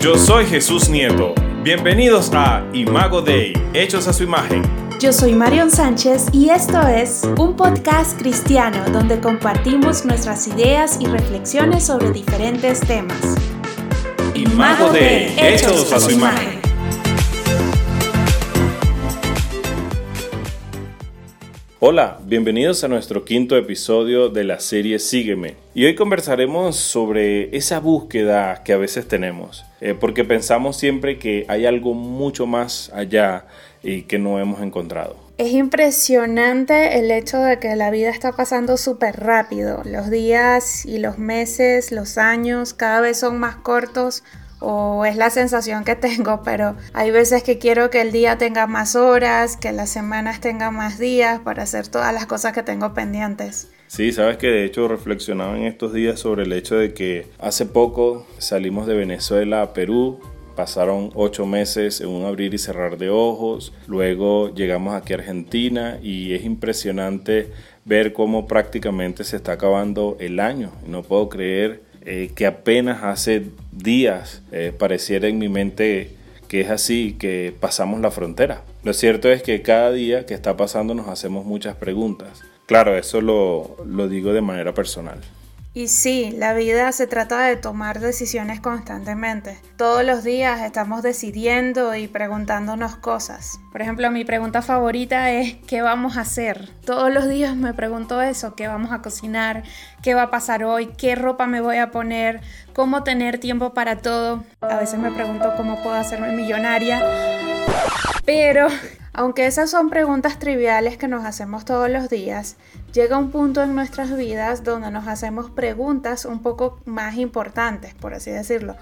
Yo soy Jesús Nieto. Bienvenidos a Imago Dei, hechos a su imagen. Yo soy Marion Sánchez y esto es un podcast cristiano donde compartimos nuestras ideas y reflexiones sobre diferentes temas. Imago Dei, hechos a su imagen. Hola, bienvenidos a nuestro quinto episodio de la serie Sígueme. Y hoy conversaremos sobre esa búsqueda que a veces tenemos, eh, porque pensamos siempre que hay algo mucho más allá y que no hemos encontrado. Es impresionante el hecho de que la vida está pasando súper rápido. Los días y los meses, los años cada vez son más cortos o es la sensación que tengo, pero hay veces que quiero que el día tenga más horas, que las semanas tengan más días para hacer todas las cosas que tengo pendientes. Sí, sabes que de hecho reflexionaba en estos días sobre el hecho de que hace poco salimos de Venezuela a Perú, pasaron ocho meses en un abrir y cerrar de ojos, luego llegamos aquí a Argentina y es impresionante ver cómo prácticamente se está acabando el año. No puedo creer eh, que apenas hace días eh, pareciera en mi mente que es así, que pasamos la frontera. Lo cierto es que cada día que está pasando nos hacemos muchas preguntas. Claro, eso lo, lo digo de manera personal. Y sí, la vida se trata de tomar decisiones constantemente. Todos los días estamos decidiendo y preguntándonos cosas. Por ejemplo, mi pregunta favorita es ¿qué vamos a hacer? Todos los días me pregunto eso, ¿qué vamos a cocinar? ¿Qué va a pasar hoy? ¿Qué ropa me voy a poner? ¿Cómo tener tiempo para todo? A veces me pregunto cómo puedo hacerme millonaria. Pero aunque esas son preguntas triviales que nos hacemos todos los días, llega un punto en nuestras vidas donde nos hacemos preguntas un poco más importantes, por así decirlo.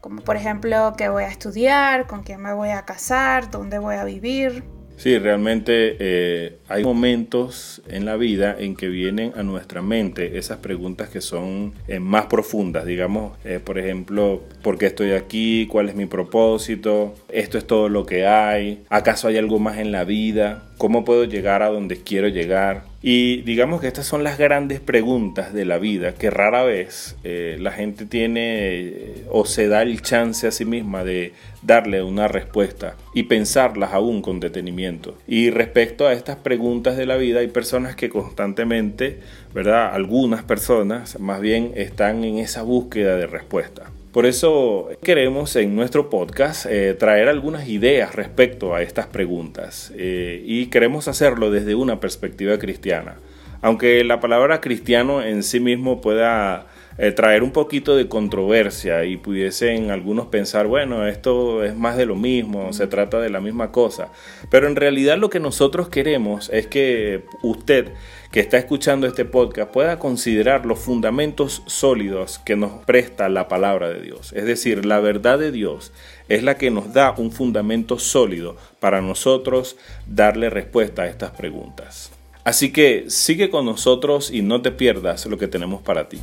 Como por ejemplo, ¿qué voy a estudiar? ¿Con quién me voy a casar? ¿Dónde voy a vivir? Sí, realmente eh, hay momentos en la vida en que vienen a nuestra mente esas preguntas que son eh, más profundas, digamos, eh, por ejemplo, ¿por qué estoy aquí? ¿Cuál es mi propósito? ¿Esto es todo lo que hay? ¿Acaso hay algo más en la vida? ¿Cómo puedo llegar a donde quiero llegar? Y digamos que estas son las grandes preguntas de la vida que rara vez eh, la gente tiene eh, o se da el chance a sí misma de darle una respuesta y pensarlas aún con detenimiento. Y respecto a estas preguntas de la vida hay personas que constantemente, ¿verdad? Algunas personas más bien están en esa búsqueda de respuesta. Por eso queremos en nuestro podcast eh, traer algunas ideas respecto a estas preguntas eh, y queremos hacerlo desde una perspectiva cristiana. Aunque la palabra cristiano en sí mismo pueda eh, traer un poquito de controversia y pudiesen algunos pensar, bueno, esto es más de lo mismo, se trata de la misma cosa. Pero en realidad lo que nosotros queremos es que usted que está escuchando este podcast pueda considerar los fundamentos sólidos que nos presta la palabra de Dios. Es decir, la verdad de Dios es la que nos da un fundamento sólido para nosotros darle respuesta a estas preguntas. Así que sigue con nosotros y no te pierdas lo que tenemos para ti.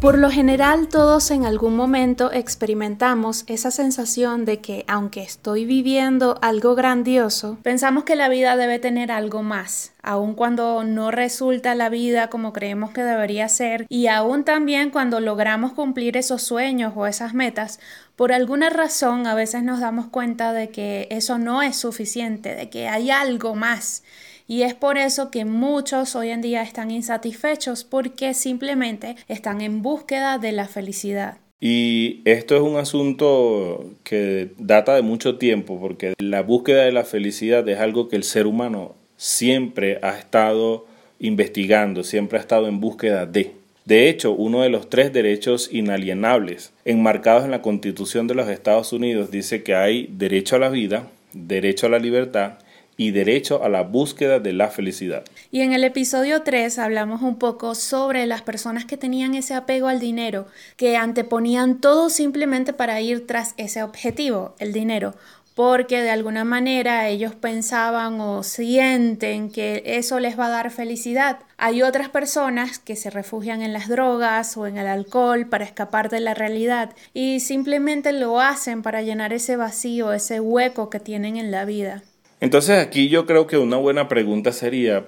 Por lo general todos en algún momento experimentamos esa sensación de que aunque estoy viviendo algo grandioso, pensamos que la vida debe tener algo más, aun cuando no resulta la vida como creemos que debería ser y aún también cuando logramos cumplir esos sueños o esas metas, por alguna razón a veces nos damos cuenta de que eso no es suficiente, de que hay algo más y es por eso que muchos hoy en día están insatisfechos porque simplemente están en búsqueda de la felicidad. Y esto es un asunto que data de mucho tiempo porque la búsqueda de la felicidad es algo que el ser humano siempre ha estado investigando, siempre ha estado en búsqueda de. De hecho, uno de los tres derechos inalienables enmarcados en la Constitución de los Estados Unidos dice que hay derecho a la vida, derecho a la libertad y derecho a la búsqueda de la felicidad. Y en el episodio 3 hablamos un poco sobre las personas que tenían ese apego al dinero, que anteponían todo simplemente para ir tras ese objetivo, el dinero, porque de alguna manera ellos pensaban o sienten que eso les va a dar felicidad. Hay otras personas que se refugian en las drogas o en el alcohol para escapar de la realidad y simplemente lo hacen para llenar ese vacío, ese hueco que tienen en la vida. Entonces aquí yo creo que una buena pregunta sería,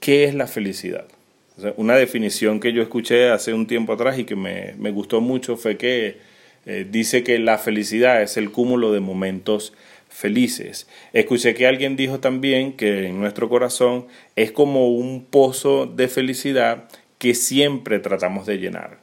¿qué es la felicidad? una definición que yo escuché hace un tiempo atrás y que me, gustó mucho fue que eh, dice que la felicidad es el cúmulo de momentos felices. Escuché que alguien dijo también que en nuestro corazón es como un pozo de felicidad que siempre tratamos de llenar.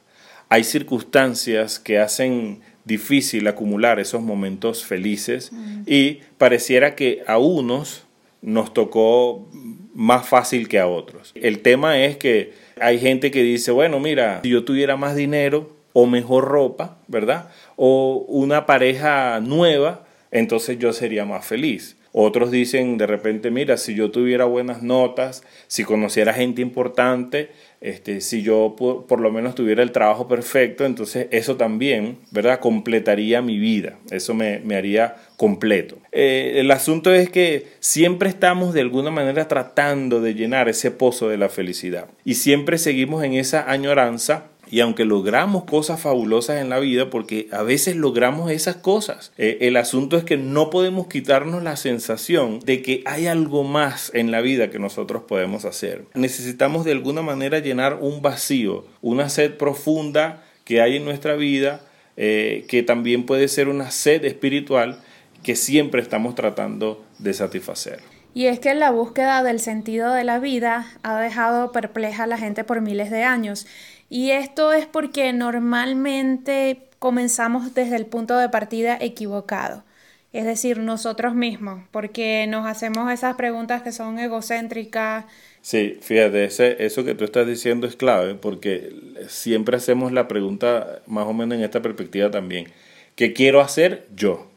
Hay circunstancias que hacen difícil acumular esos momentos felices mm. y pareciera que a unos nos tocó más fácil que a otros. El tema es que hay gente que dice, bueno, mira, si yo tuviera más dinero o mejor ropa, ¿verdad? O una pareja nueva, entonces yo sería más feliz. Otros dicen de repente, mira, si yo tuviera buenas notas, si conociera gente importante, este, si yo por, lo menos tuviera el trabajo perfecto, entonces eso también, ¿verdad? Completaría mi vida, eso me, haría completo. Eh, el asunto es que siempre estamos de alguna manera tratando de llenar ese pozo de la felicidad y siempre seguimos en esa añoranza y aunque logramos cosas fabulosas en la vida, porque a veces logramos esas cosas, eh, el asunto es que no podemos quitarnos la sensación de que hay algo más en la vida que nosotros podemos hacer. Necesitamos de alguna manera llenar un vacío, una sed profunda que hay en nuestra vida, eh, que también puede ser una sed espiritual que siempre estamos tratando de satisfacer. Y es que la búsqueda del sentido de la vida ha dejado perpleja a la gente por miles de años y esto es porque normalmente comenzamos desde el punto de partida equivocado, es decir, nosotros mismos, porque nos hacemos esas preguntas que son egocéntricas. Sí, fíjate, ese, eso que tú estás diciendo es clave, porque siempre hacemos la pregunta más o menos en esta perspectiva también. ¿Qué quiero hacer yo?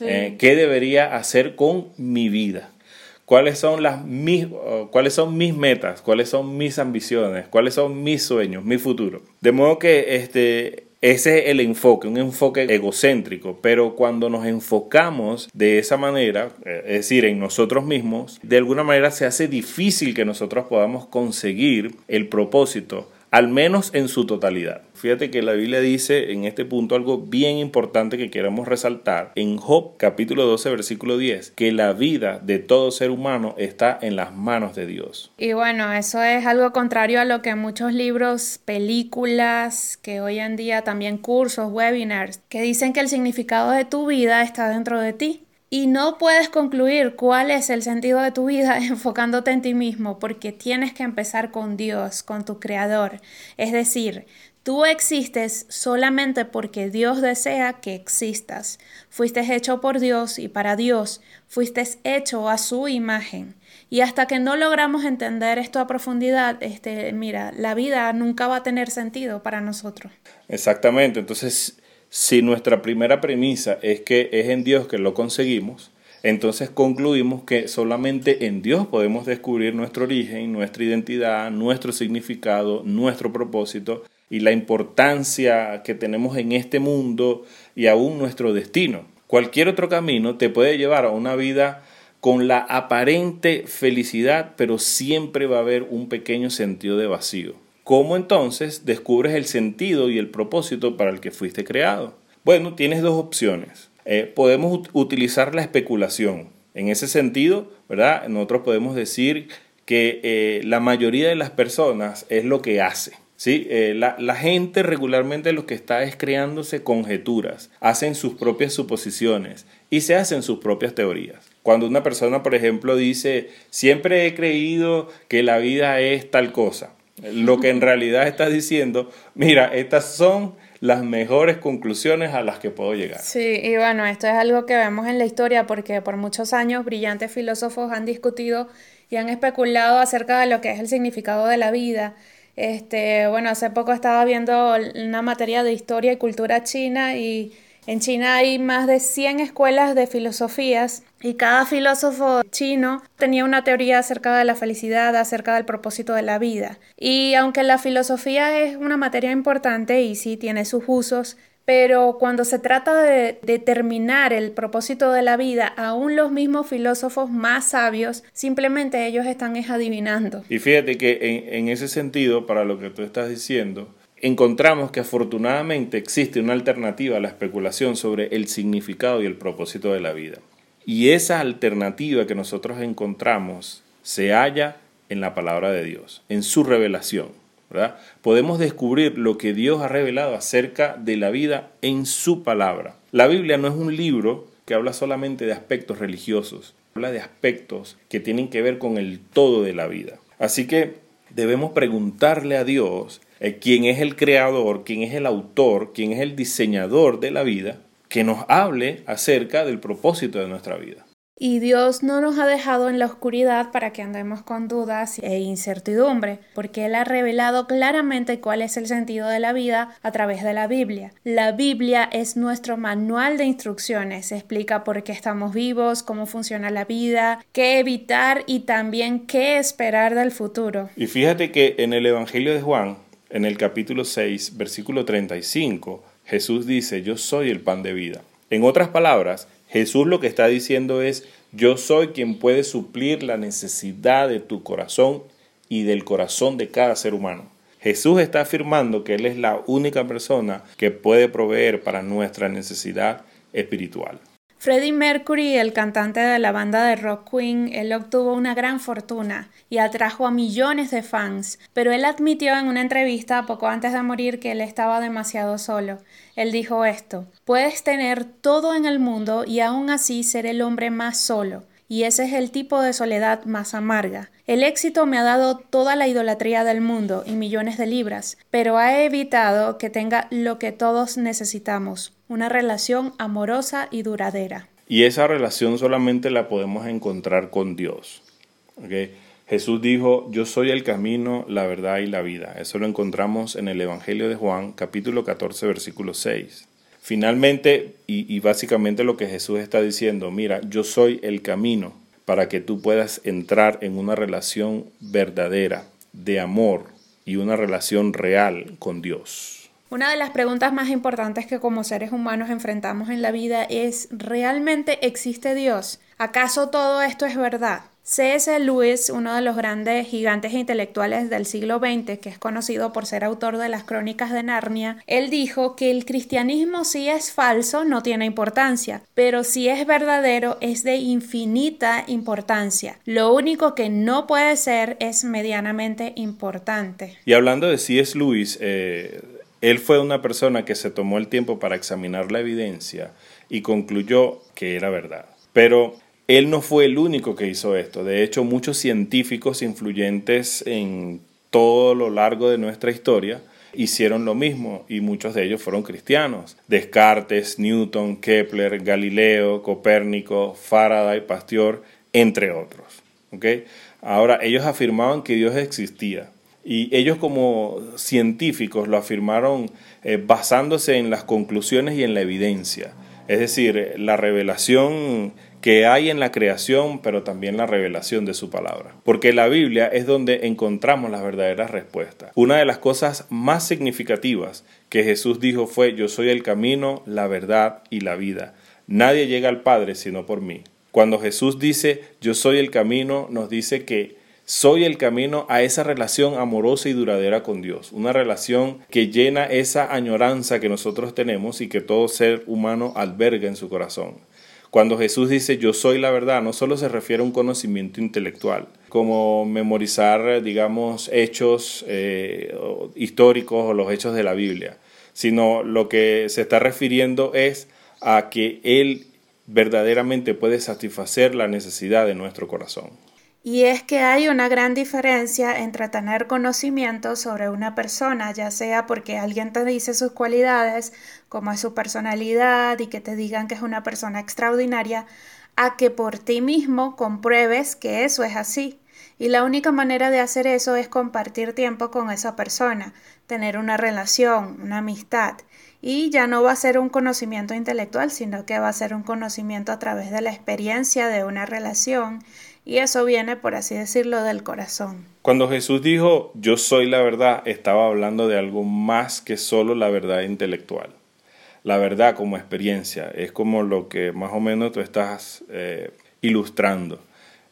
Eh, ¿Qué debería hacer con mi vida? Cuáles son, las, mis, cuáles son mis metas, cuáles son mis ambiciones, cuáles son mis sueños, mi futuro. De modo que este, ese es el enfoque, un enfoque egocéntrico, pero cuando nos enfocamos de esa manera, eh, es decir, en nosotros mismos, de alguna manera se hace difícil que nosotros podamos conseguir el propósito al menos en su totalidad. Fíjate que la Biblia dice en este punto algo bien importante que queremos resaltar en Job capítulo 12 versículo 10, que la vida de todo ser humano está en las manos de Dios. Y bueno, eso es algo contrario a lo que muchos libros, películas, que hoy en día también cursos, webinars, que dicen que el significado de tu vida está dentro de ti y no puedes concluir cuál es el sentido de tu vida enfocándote en ti mismo porque tienes que empezar con Dios, con tu Creador. Es decir, tú existes solamente porque Dios desea que existas. Fuiste hecho por Dios y para Dios. Fuiste hecho a su imagen. Y hasta que no logramos entender esto a profundidad, este, mira, la vida nunca va a tener sentido para nosotros. Exactamente. Entonces, si nuestra primera premisa es que es en Dios que lo conseguimos, entonces concluimos que solamente en Dios podemos descubrir nuestro origen, nuestra identidad, nuestro significado, nuestro propósito y la importancia que tenemos en este mundo y aún nuestro destino. Cualquier otro camino te puede llevar a una vida con la aparente felicidad, pero siempre va a haber un pequeño sentido de vacío. ¿Cómo entonces descubres el sentido y el propósito para el que fuiste creado? Bueno, tienes dos opciones. Eh, podemos utilizar la especulación. En ese sentido, ¿verdad? Nosotros podemos decir que eh, la mayoría de las personas es lo que hace. ¿sí? Eh, la, la, gente regularmente lo que está es creándose conjeturas, hacen sus propias suposiciones y se hacen sus propias teorías. Cuando una persona, por ejemplo, dice, siempre he creído que la vida es tal cosa, lo que en realidad está diciendo, mira, estas son las mejores conclusiones a las que puedo llegar. Sí, y bueno, esto es algo que vemos en la historia porque por muchos años brillantes filósofos han discutido y han especulado acerca de lo que es el significado de la vida. Este, bueno, hace poco estaba viendo una materia de historia y cultura china y en China hay más de 100 escuelas de filosofías y cada filósofo chino tenía una teoría acerca de la felicidad, acerca del propósito de la vida. Y aunque la filosofía es una materia importante y sí tiene sus usos, pero cuando se trata de determinar el propósito de la vida, aún los mismos filósofos más sabios, simplemente ellos están adivinando. Y fíjate que en, en ese sentido, para lo que tú estás diciendo, encontramos que afortunadamente existe una alternativa a la especulación sobre el significado y el propósito de la vida. Y esa alternativa que nosotros encontramos se halla en la palabra de Dios, en su revelación. Podemos descubrir lo que Dios ha revelado acerca de la vida en su palabra. La Biblia no es un libro que habla solamente de aspectos religiosos, habla de aspectos que tienen que ver con el todo de la vida. Así que debemos preguntarle a Dios eh, quién es el creador, quién es el autor, quién es el diseñador de la vida, que nos hable acerca del propósito de nuestra vida. Y Dios no nos ha dejado en la oscuridad para que andemos con dudas e incertidumbre, porque Él ha revelado claramente cuál es el sentido de la vida a través de la Biblia. La Biblia es nuestro manual de instrucciones, explica por qué estamos vivos, cómo funciona la vida, qué evitar y también qué esperar del futuro. Y fíjate que en el Evangelio de Juan, en el capítulo 6, versículo 35, Jesús dice, yo soy el pan de vida. En otras palabras, Jesús lo que está diciendo es, yo soy quien puede suplir la necesidad de tu corazón y del corazón de cada ser humano. Jesús está afirmando que Él es la única persona que puede proveer para nuestra necesidad espiritual. Freddie Mercury, el cantante de la banda de rock Queen, él obtuvo una gran fortuna y atrajo a millones de fans, pero él admitió en una entrevista poco antes de morir que él estaba demasiado solo. Él dijo esto, puedes tener todo en el mundo y aún así ser el hombre más solo y ese es el tipo de soledad más amarga. El éxito me ha dado toda la idolatría del mundo y millones de libras, pero ha evitado que tenga lo que todos necesitamos, una relación amorosa y duradera. Y esa relación solamente la podemos encontrar con Dios. Jesús dijo, yo soy el camino, la verdad y la vida. Eso lo encontramos en el Evangelio de Juan, capítulo 14, versículo 6. Finalmente, y básicamente lo que Jesús está diciendo, mira, yo soy el camino para que tú puedas entrar en una relación verdadera, de amor y una relación real con Dios. Una de las preguntas más importantes que como seres humanos enfrentamos en la vida es, ¿realmente existe Dios? ¿Acaso todo esto es verdad? C.S. Lewis, uno de los grandes gigantes intelectuales del siglo XX, que es conocido por ser autor de las Crónicas de Narnia, él dijo que el cristianismo si es falso no tiene importancia, pero si es verdadero es de infinita importancia. Lo único que no puede ser es medianamente importante. Y hablando de C.S. Lewis, eh, él fue una persona que se tomó el tiempo para examinar la evidencia y concluyó que era verdad. Pero él no fue el único que hizo esto. De hecho, muchos científicos influyentes en todo lo largo de nuestra historia hicieron lo mismo y muchos de ellos fueron cristianos. Descartes, Newton, Kepler, Galileo, Copérnico, Faraday, Pasteur, entre otros. Ahora, ellos afirmaban que Dios existía, y ellos como científicos lo afirmaron eh, basándose en las conclusiones y en la evidencia. Es decir, la revelación que hay en la creación, pero también la revelación de su palabra. Porque la Biblia es donde encontramos las verdaderas respuestas. Una de las cosas más significativas que Jesús dijo fue, yo soy el camino, la verdad y la vida. Nadie llega al Padre sino por mí. Cuando Jesús dice, yo soy el camino, nos dice que soy el camino a esa relación amorosa y duradera con Dios, una relación que llena esa añoranza que nosotros tenemos y que todo ser humano alberga en su corazón. Cuando Jesús dice yo soy la verdad, no solo se refiere a un conocimiento intelectual, como memorizar, digamos, hechos eh, históricos o los hechos de la Biblia, sino lo que se está refiriendo es a que Él verdaderamente puede satisfacer la necesidad de nuestro corazón. Y es que hay una gran diferencia entre tener conocimiento sobre una persona, ya sea porque alguien te dice sus cualidades, como es su personalidad y que te digan que es una persona extraordinaria, a que por ti mismo compruebes que eso es así. Y la única manera de hacer eso es compartir tiempo con esa persona, tener una relación, una amistad. Y ya no va a ser un conocimiento intelectual, sino que va a ser un conocimiento a través de la experiencia de una relación y eso viene, por así decirlo, del corazón. Cuando Jesús dijo, yo soy la verdad, estaba hablando de algo más que solo la verdad intelectual. La verdad como experiencia es como lo que más o menos tú estás eh, ilustrando.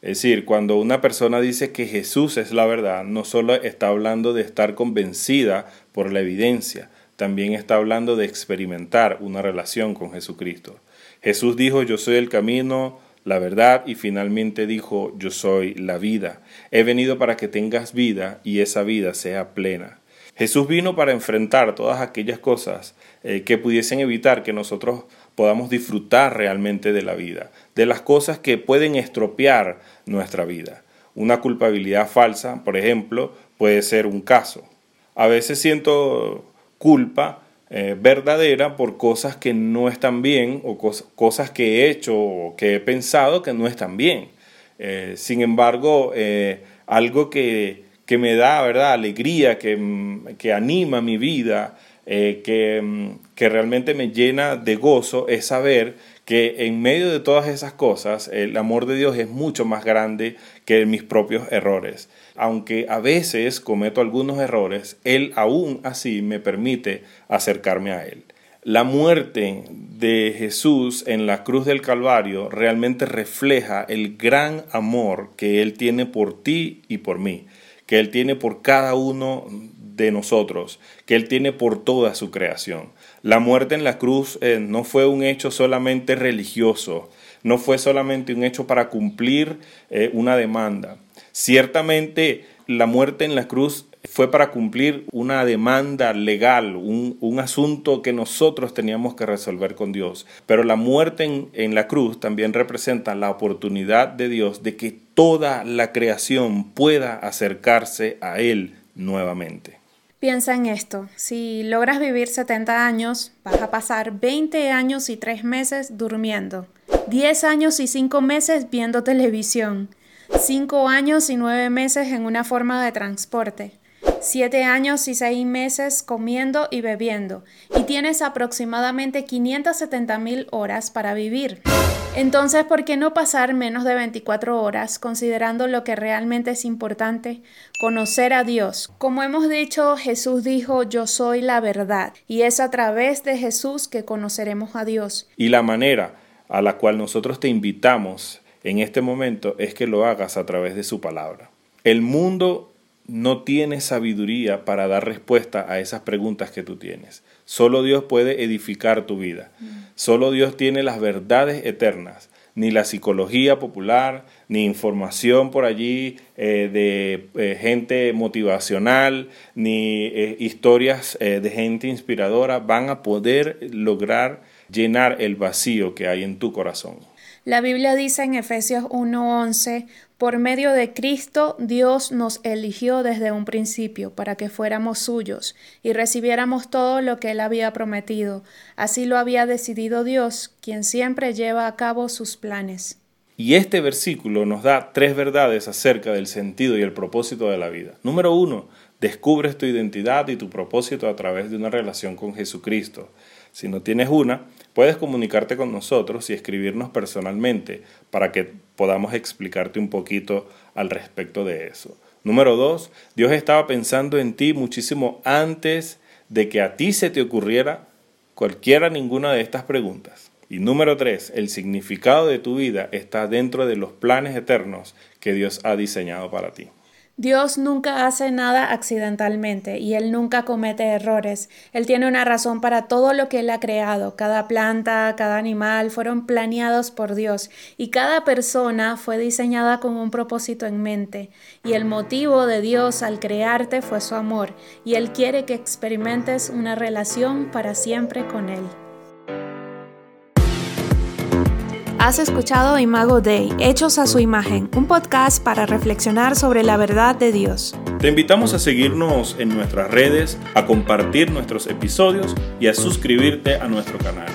Es decir, cuando una persona dice que Jesús es la verdad, no solo está hablando de estar convencida por la evidencia, también está hablando de experimentar una relación con Jesucristo. Jesús dijo, yo soy el camino, la verdad y finalmente dijo, yo soy la vida. He venido para que tengas vida y esa vida sea plena. Jesús vino para enfrentar todas aquellas cosas eh, que pudiesen evitar que nosotros podamos disfrutar realmente de la vida, de las cosas que pueden estropear nuestra vida. Una culpabilidad falsa, por ejemplo, puede ser un caso. A veces siento culpa eh, verdadera por cosas que no están bien o cosas que he hecho o que he pensado que no están bien. Eh, sin embargo, eh, algo que, que, me da ¿verdad? alegría, que, mm, que anima mi vida, que, mm, que realmente me llena de gozo es saber que en medio de todas esas cosas el amor de Dios es mucho más grande que mis propios errores. Aunque a veces cometo algunos errores, Él aún así me permite acercarme a Él. La muerte de Jesús en la cruz del Calvario realmente refleja el gran amor que Él tiene por ti y por mí, que Él tiene por cada uno de nosotros, que Él tiene por toda su creación. La muerte en la cruz eh, no fue un hecho solamente religioso, no fue solamente un hecho para cumplir eh, una demanda. Ciertamente la muerte en la cruz fue para cumplir una demanda legal, un, asunto que nosotros teníamos que resolver con Dios. Pero la muerte en, en la cruz también representa la oportunidad de Dios de que toda la creación pueda acercarse a Él nuevamente. Piensa en esto, si logras vivir 70 años, vas a pasar 20 años y 3 meses durmiendo, 10 años y 5 meses viendo televisión, 5 años y 9 meses en una forma de transporte, 7 años y 6 meses comiendo y bebiendo, y tienes aproximadamente 570 mil horas para vivir. Entonces, ¿por qué no pasar menos de 24 horas considerando lo que realmente es importante? Conocer a Dios. Como hemos dicho, Jesús dijo, yo soy la verdad. Y es a través de Jesús que conoceremos a Dios. Y la manera a la cual nosotros te invitamos en este momento es que lo hagas a través de su palabra. El mundo no tiene sabiduría para dar respuesta a esas preguntas que tú tienes. Solo Dios puede edificar tu vida. Solo Dios tiene las verdades eternas. Ni la psicología popular, ni información por allí eh, de eh, gente motivacional, ni eh, historias de gente inspiradora van a poder lograr llenar el vacío que hay en tu corazón. La Biblia dice en Efesios 1:11, por medio de Cristo Dios nos eligió desde un principio para que fuéramos suyos y recibiéramos todo lo que Él había prometido. Así lo había decidido Dios, quien siempre lleva a cabo sus planes. Y este versículo nos da tres verdades acerca del sentido y el propósito de la vida. Número uno, descubres tu identidad y tu propósito a través de una relación con Jesucristo. Si no tienes una, puedes comunicarte con nosotros y escribirnos personalmente para que podamos explicarte un poquito al respecto de eso. Número dos, Dios estaba pensando en ti muchísimo antes de que a ti se te ocurriera cualquiera ninguna de estas preguntas. Y número tres, el significado de tu vida está dentro de los planes eternos que Dios ha diseñado para ti. Dios nunca hace nada accidentalmente y Él nunca comete errores. Él tiene una razón para todo lo que Él ha creado. Cada planta, cada animal fueron planeados por Dios y cada persona fue diseñada con un propósito en mente. Y el motivo de Dios al crearte fue su amor y Él quiere que experimentes una relación para siempre con Él. Has escuchado Imago Day, Hechos a su imagen, un podcast para reflexionar sobre la verdad de Dios. Te invitamos a seguirnos en nuestras redes, a compartir nuestros episodios y a suscribirte a nuestro canal.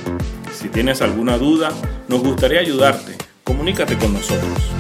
Si tienes alguna duda, nos gustaría ayudarte. Comunícate con nosotros.